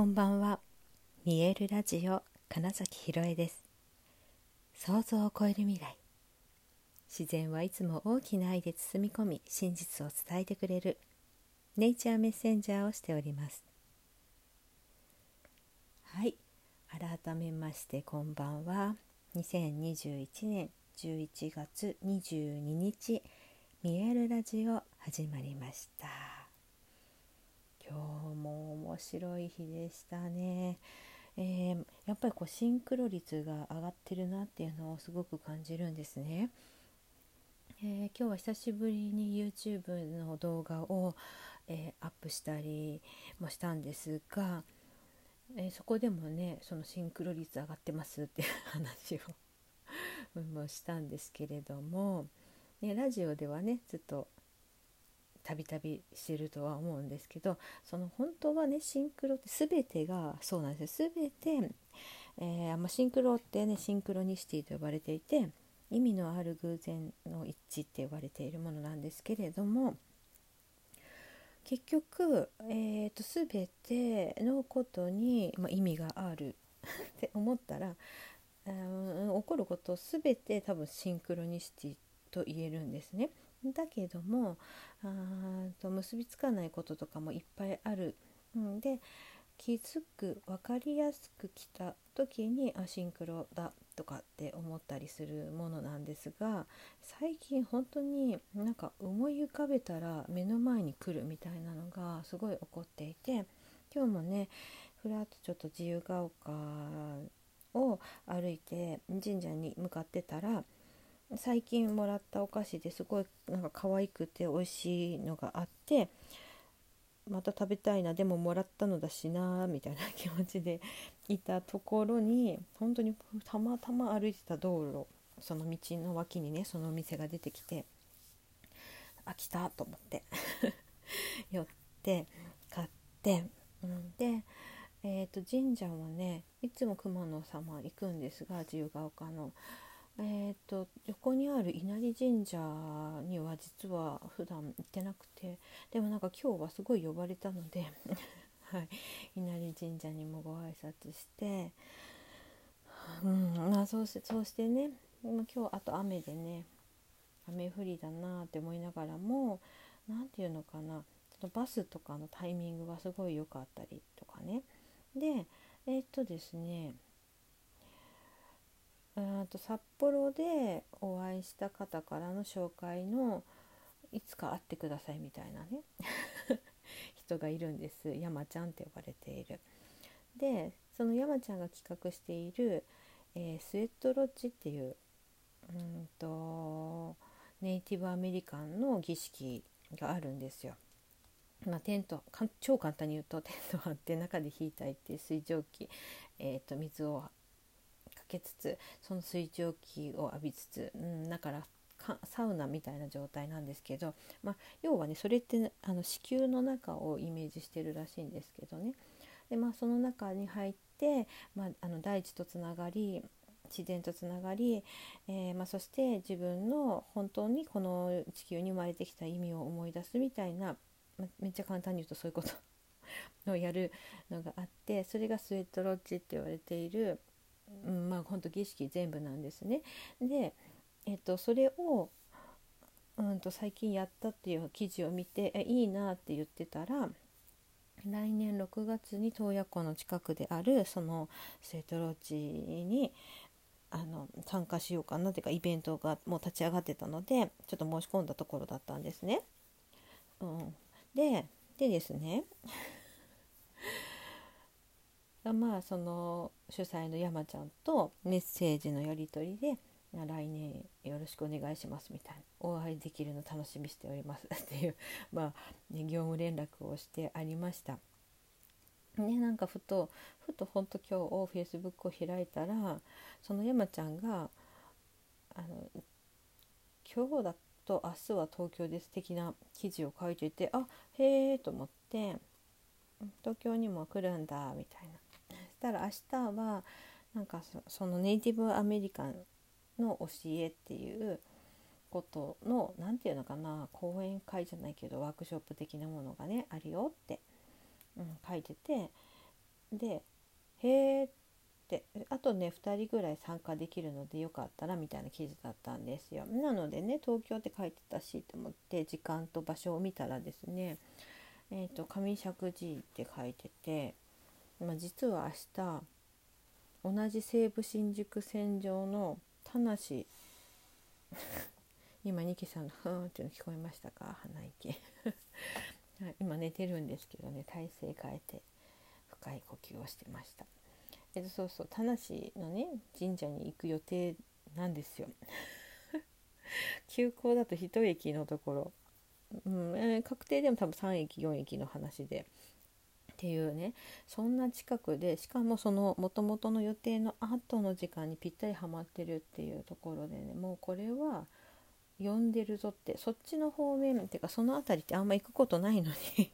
こんばんは。見えるラジオ金崎ひろえです。想像を超える未来。自然はいつも大きな愛で包み込み真実を伝えてくれる。ネイチャーメッセンジャーをしております。はい。改めましてこんばんは。2021年11月22日見えるラジオ始まりました。今日も面白い日でしたね、えー、やっぱりこうシンクロ率が上がってるなっていうのをすごく感じるんですね、えー、今日は久しぶりに YouTube の動画を、えー、アップしたりもしたんですが、えそこでもねそのシンクロ率上がってますっていう話を もしたんですけれども、ね、ラジオではねずっとたびたびしてるとは思うんですけどその本当はねシンクロって全てがそうなんですよ全て、えー、まあ、シンクロってねシンクロニシティと呼ばれていて意味のある偶然の一致って呼ばれているものなんですけれども結局、えーと、全てのことに、まあ、意味がある って思ったら、うん、起こること全て多分シンクロニシティと言えるんですね。だけどもあと結びつかないこととかもいっぱいある。んで気づく分かりやすく来た時にあシンクロだとかって思ったりするものなんですが最近本当になんか思い浮かべたら目の前に来るみたいなのがすごい起こっていて今日もねふらっとちょっと自由が丘を歩いて神社に向かってたら最近もらったお菓子ですごいなんか可愛くて美味しいのがあってまた食べたいなでももらったのだしなみたいな気持ちでいたところに本当にたまたま歩いてた道路その道の脇にねそのお店が出てきてあ来たと思って寄って買って、うん、で、えー、と神社はねいつも熊野様行くんですが自由が丘の。えーと、横にある稲荷神社には実は普段行ってなくてでもなんか今日はすごい呼ばれたので はい、稲荷神社にもご挨拶して、うんまあ、そうしそうしてね今日あと雨でね雨降りだなって思いながらも何て言うのかなそのバスとかのタイミングがすごい良かったりとかね。でえー、っとですねうんと札幌でお会いした方からの紹介のいつか会ってくださいみたいなね 人がいるんです山ちゃんって呼ばれている。でその山ちゃんが企画している、えー、スウェットロッジっていううんとネイティブアメリカンの儀式があるんですよ。まあ、テント超簡単に言うと テント張って中で引いたいっていう水蒸気、えーと水をけつつその水蒸気を浴びつつ、うん、だからサウナみたいな状態なんですけど、まあ、要はねそれって、あの子宮の中をイメージしてるらしいんですけどね。で、まあ、その中に入って、まあ、あの大地とつながり自然とつながり、えー、まあ、そして自分の本当にこの地球に生まれてきた意味を思い出すみたいな、まめっちゃ簡単に言うとそういうこと をやるのがあってそれがスウェットロッジって言われているうん、まあ本当儀式全部なんですね。で、えっと、それを、うんと最近やったっていう記事を見てえいいなって言ってたら来年6月に洞爺湖の近くであるそのセトロ地にあの参加しようかなっていうかイベントがもう立ち上がってたのでちょっと申し込んだところだったんですね。うん、ででですねまあその主催の山ちゃんとメッセージのやり取りで来年よろしくお願いしますみたいなお会いできるの楽しみしております っていうまあ、ね、業務連絡をしてありました。ね、なんかふとふとほんと今日フェイスブックを開いたらその山ちゃんがあの今日だと明日は東京です的な記事を書いていてあへえと思って東京にも来るんだみたいなしたら明日はなんかそのネイティブアメリカンの教えっていうことの何て言うのかな講演会じゃないけどワークショップ的なものがねあるよって、うん、書いててでへえってあとね2人ぐらい参加できるのでよかったらみたいな記事だったんですよ。なのでね東京って書いてたしと思って時間と場所を見たらですねえーと、上石神って書いてて、まあ、実は明日同じ西武新宿線上の田無 今ニキさんの「ふーん」っていうの聞こえましたか？鼻息今寝てるんですけどね体勢変えて深い呼吸をしてました。えっと、そうそう田無のね神社に行く予定なんですよ。急行だと一駅のところ、うんえー、確定でも多分3駅4駅の話でっていうねそんな近くでしかもそのもともとの予定の後の時間にぴったりはまってるっていうところでねもうこれは呼んでるぞってそっちの方面っていうかその辺りってあんま行くことないのに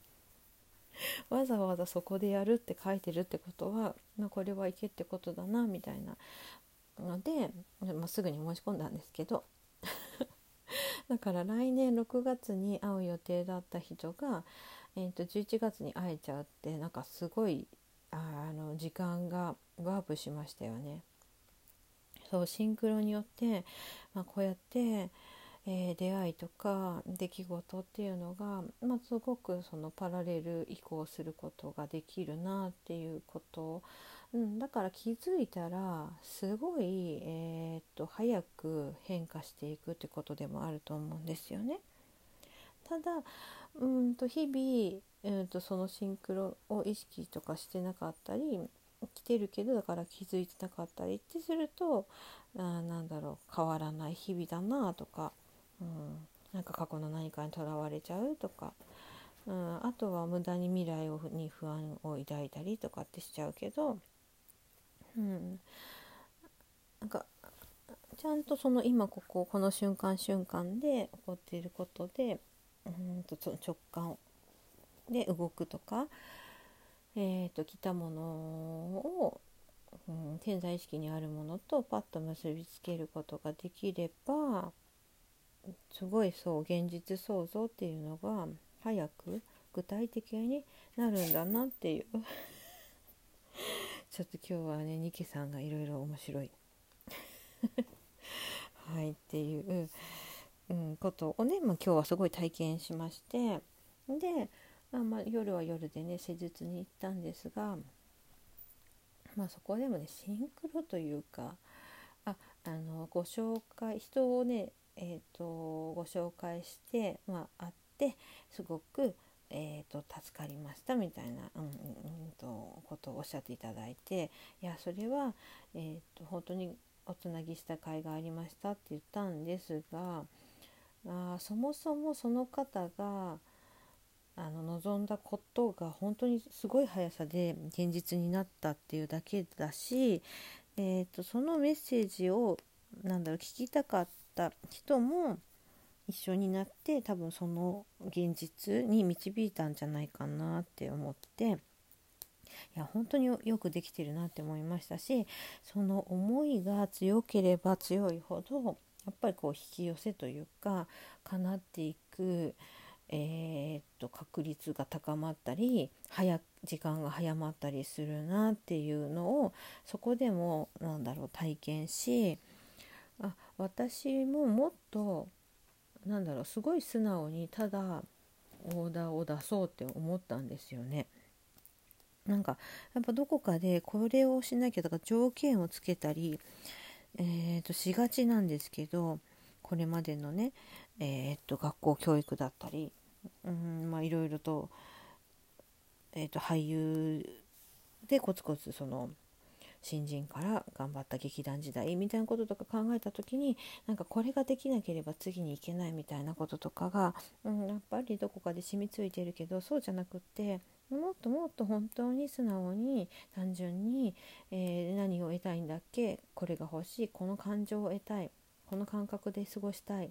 わざわざそこでやるって書いてるってことは、まあ、これは行けってことだなみたいなので、まあ、すぐに申し込んだんですけど だから来年6月に会う予定だった人が、えー、と11月に会えちゃってなんかすごいあの時間がワープしましたよね。そうシンクロによって、まあ、こうやってえー、出会いとか出来事っていうのが、まあ、すごくそのパラレル移行することができるなっていうこと、うん、だから気づいたらすごい、えー、っと早く変化していくってことでもあると思うんですよね。ただうんと日々、うんとそのシンクロを意識とかしてなかったり来てるけどだから気づいてなかったりってするとあなんだろう変わらない日々だなとかうん、なんか過去の何かにとらわれちゃうとか、うん、あとは無駄に未来をに不安を抱いたりとかってしちゃうけど、うん、なんかちゃんとその今こここの瞬間瞬間で起こっていることでうんと直感。で動くとか、えーと、来たものを、うん、潜在意識にあるものとパッと結びつけることができればすごいそう現実創造っていうのが早く具体的になるんだなっていう。ちょっと今日はねニキさんがいろいろ面白い。はいっていう、うん、ことをね、まあ、今日はすごい体験しましてで、あ、まあ夜は夜でね施術に行ったんですが、まあ、そこでもねシンクロというかああのご紹介人をねえーと、ご紹介して、まあ、会ってすごく、えーと、助かりましたみたいな、うんうんとことをおっしゃっていただいていやそれは、えーと、本当におつなぎした甲斐がありましたって言ったんですがあそもそもその方があの望んだことが本当にすごい速さで現実になったっていうだけだし、えーとそのメッセージをなんだろう聞きたかったった人も一緒になって多分その現実に導いたんじゃないかなって思っていや本当によくできてるなって思いましたしその思いが強ければ強いほどやっぱりこう引き寄せというか叶っていく、えー、っと確率が高まったり早時間が早まったりするなっていうのをそこでもなんだろう体験しあ私ももっとなんだろうすごい素直にただオーダーを出そうって思ったんですよね。なんかやっぱどこかでこれをしなきゃとか条件をつけたり、えー、としがちなんですけどこれまでのね、えー、と学校教育だったり、うんまあ、いろいろと,、えー、と俳優でコツコツその新人から頑張った劇団時代みたいなこととか考えた時になんかこれができなければ次に行けないみたいなこととかが、うん、やっぱりどこかで染みついてるけどそうじゃなくってもっともっと本当に素直に単純に、えー、何を得たいんだっけこれが欲しいこの感情を得たいこの感覚で過ごしたいっ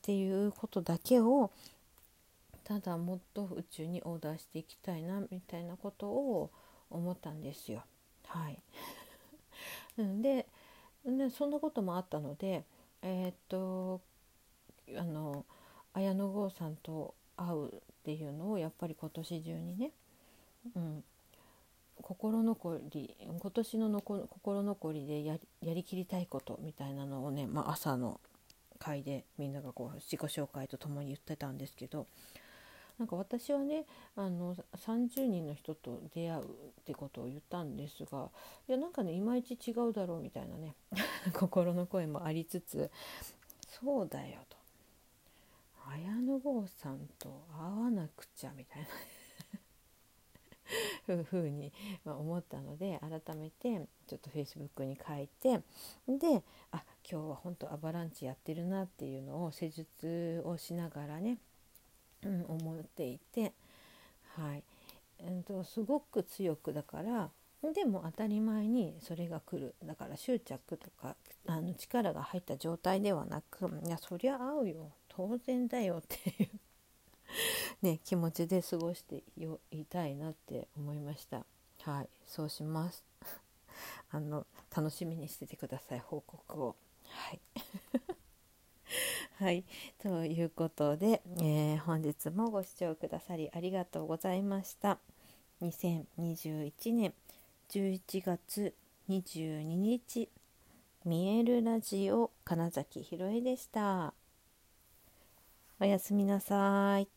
ていうことだけをただもっと宇宙にオーダーしていきたいなみたいなことを思ったんですよ。はい、ででそんなこともあったのでえー、っとあの綾野剛さんと会うっていうのをやっぱり今年中にね、うん、心残り今年ののこ心残りでややりきりたいことみたいなのをね、まあ、朝の会でみんながこう自己紹介とともに言ってたんですけどなんか私はねあの30人の人と出会うってことを言ったんですがいやなんかねいまいち違うだろうみたいなね 心の声もありつつそうだよと。綾野剛さんと会わなくちゃみたいなふうに思ったので改めてちょっとフェイスブックに書いてであ今日は本当アバランチやってるなっていうのを施術をしながらねうん、思っていて、はい。えーと、すごく強くだからでも当たり前にそれが来る。だから執着とかあの力が入った状態ではなくいやそりゃ合うよ。当然だよっていう ね、気持ちで過ごしていたいなって思いました。はい。そうします。あの楽しみにしててください報告を。はい。はい、ということで、えー、本日もご視聴くださりありがとうございました。2021年11月22日、見えるラジオ金崎ひろえでした。おやすみなさい。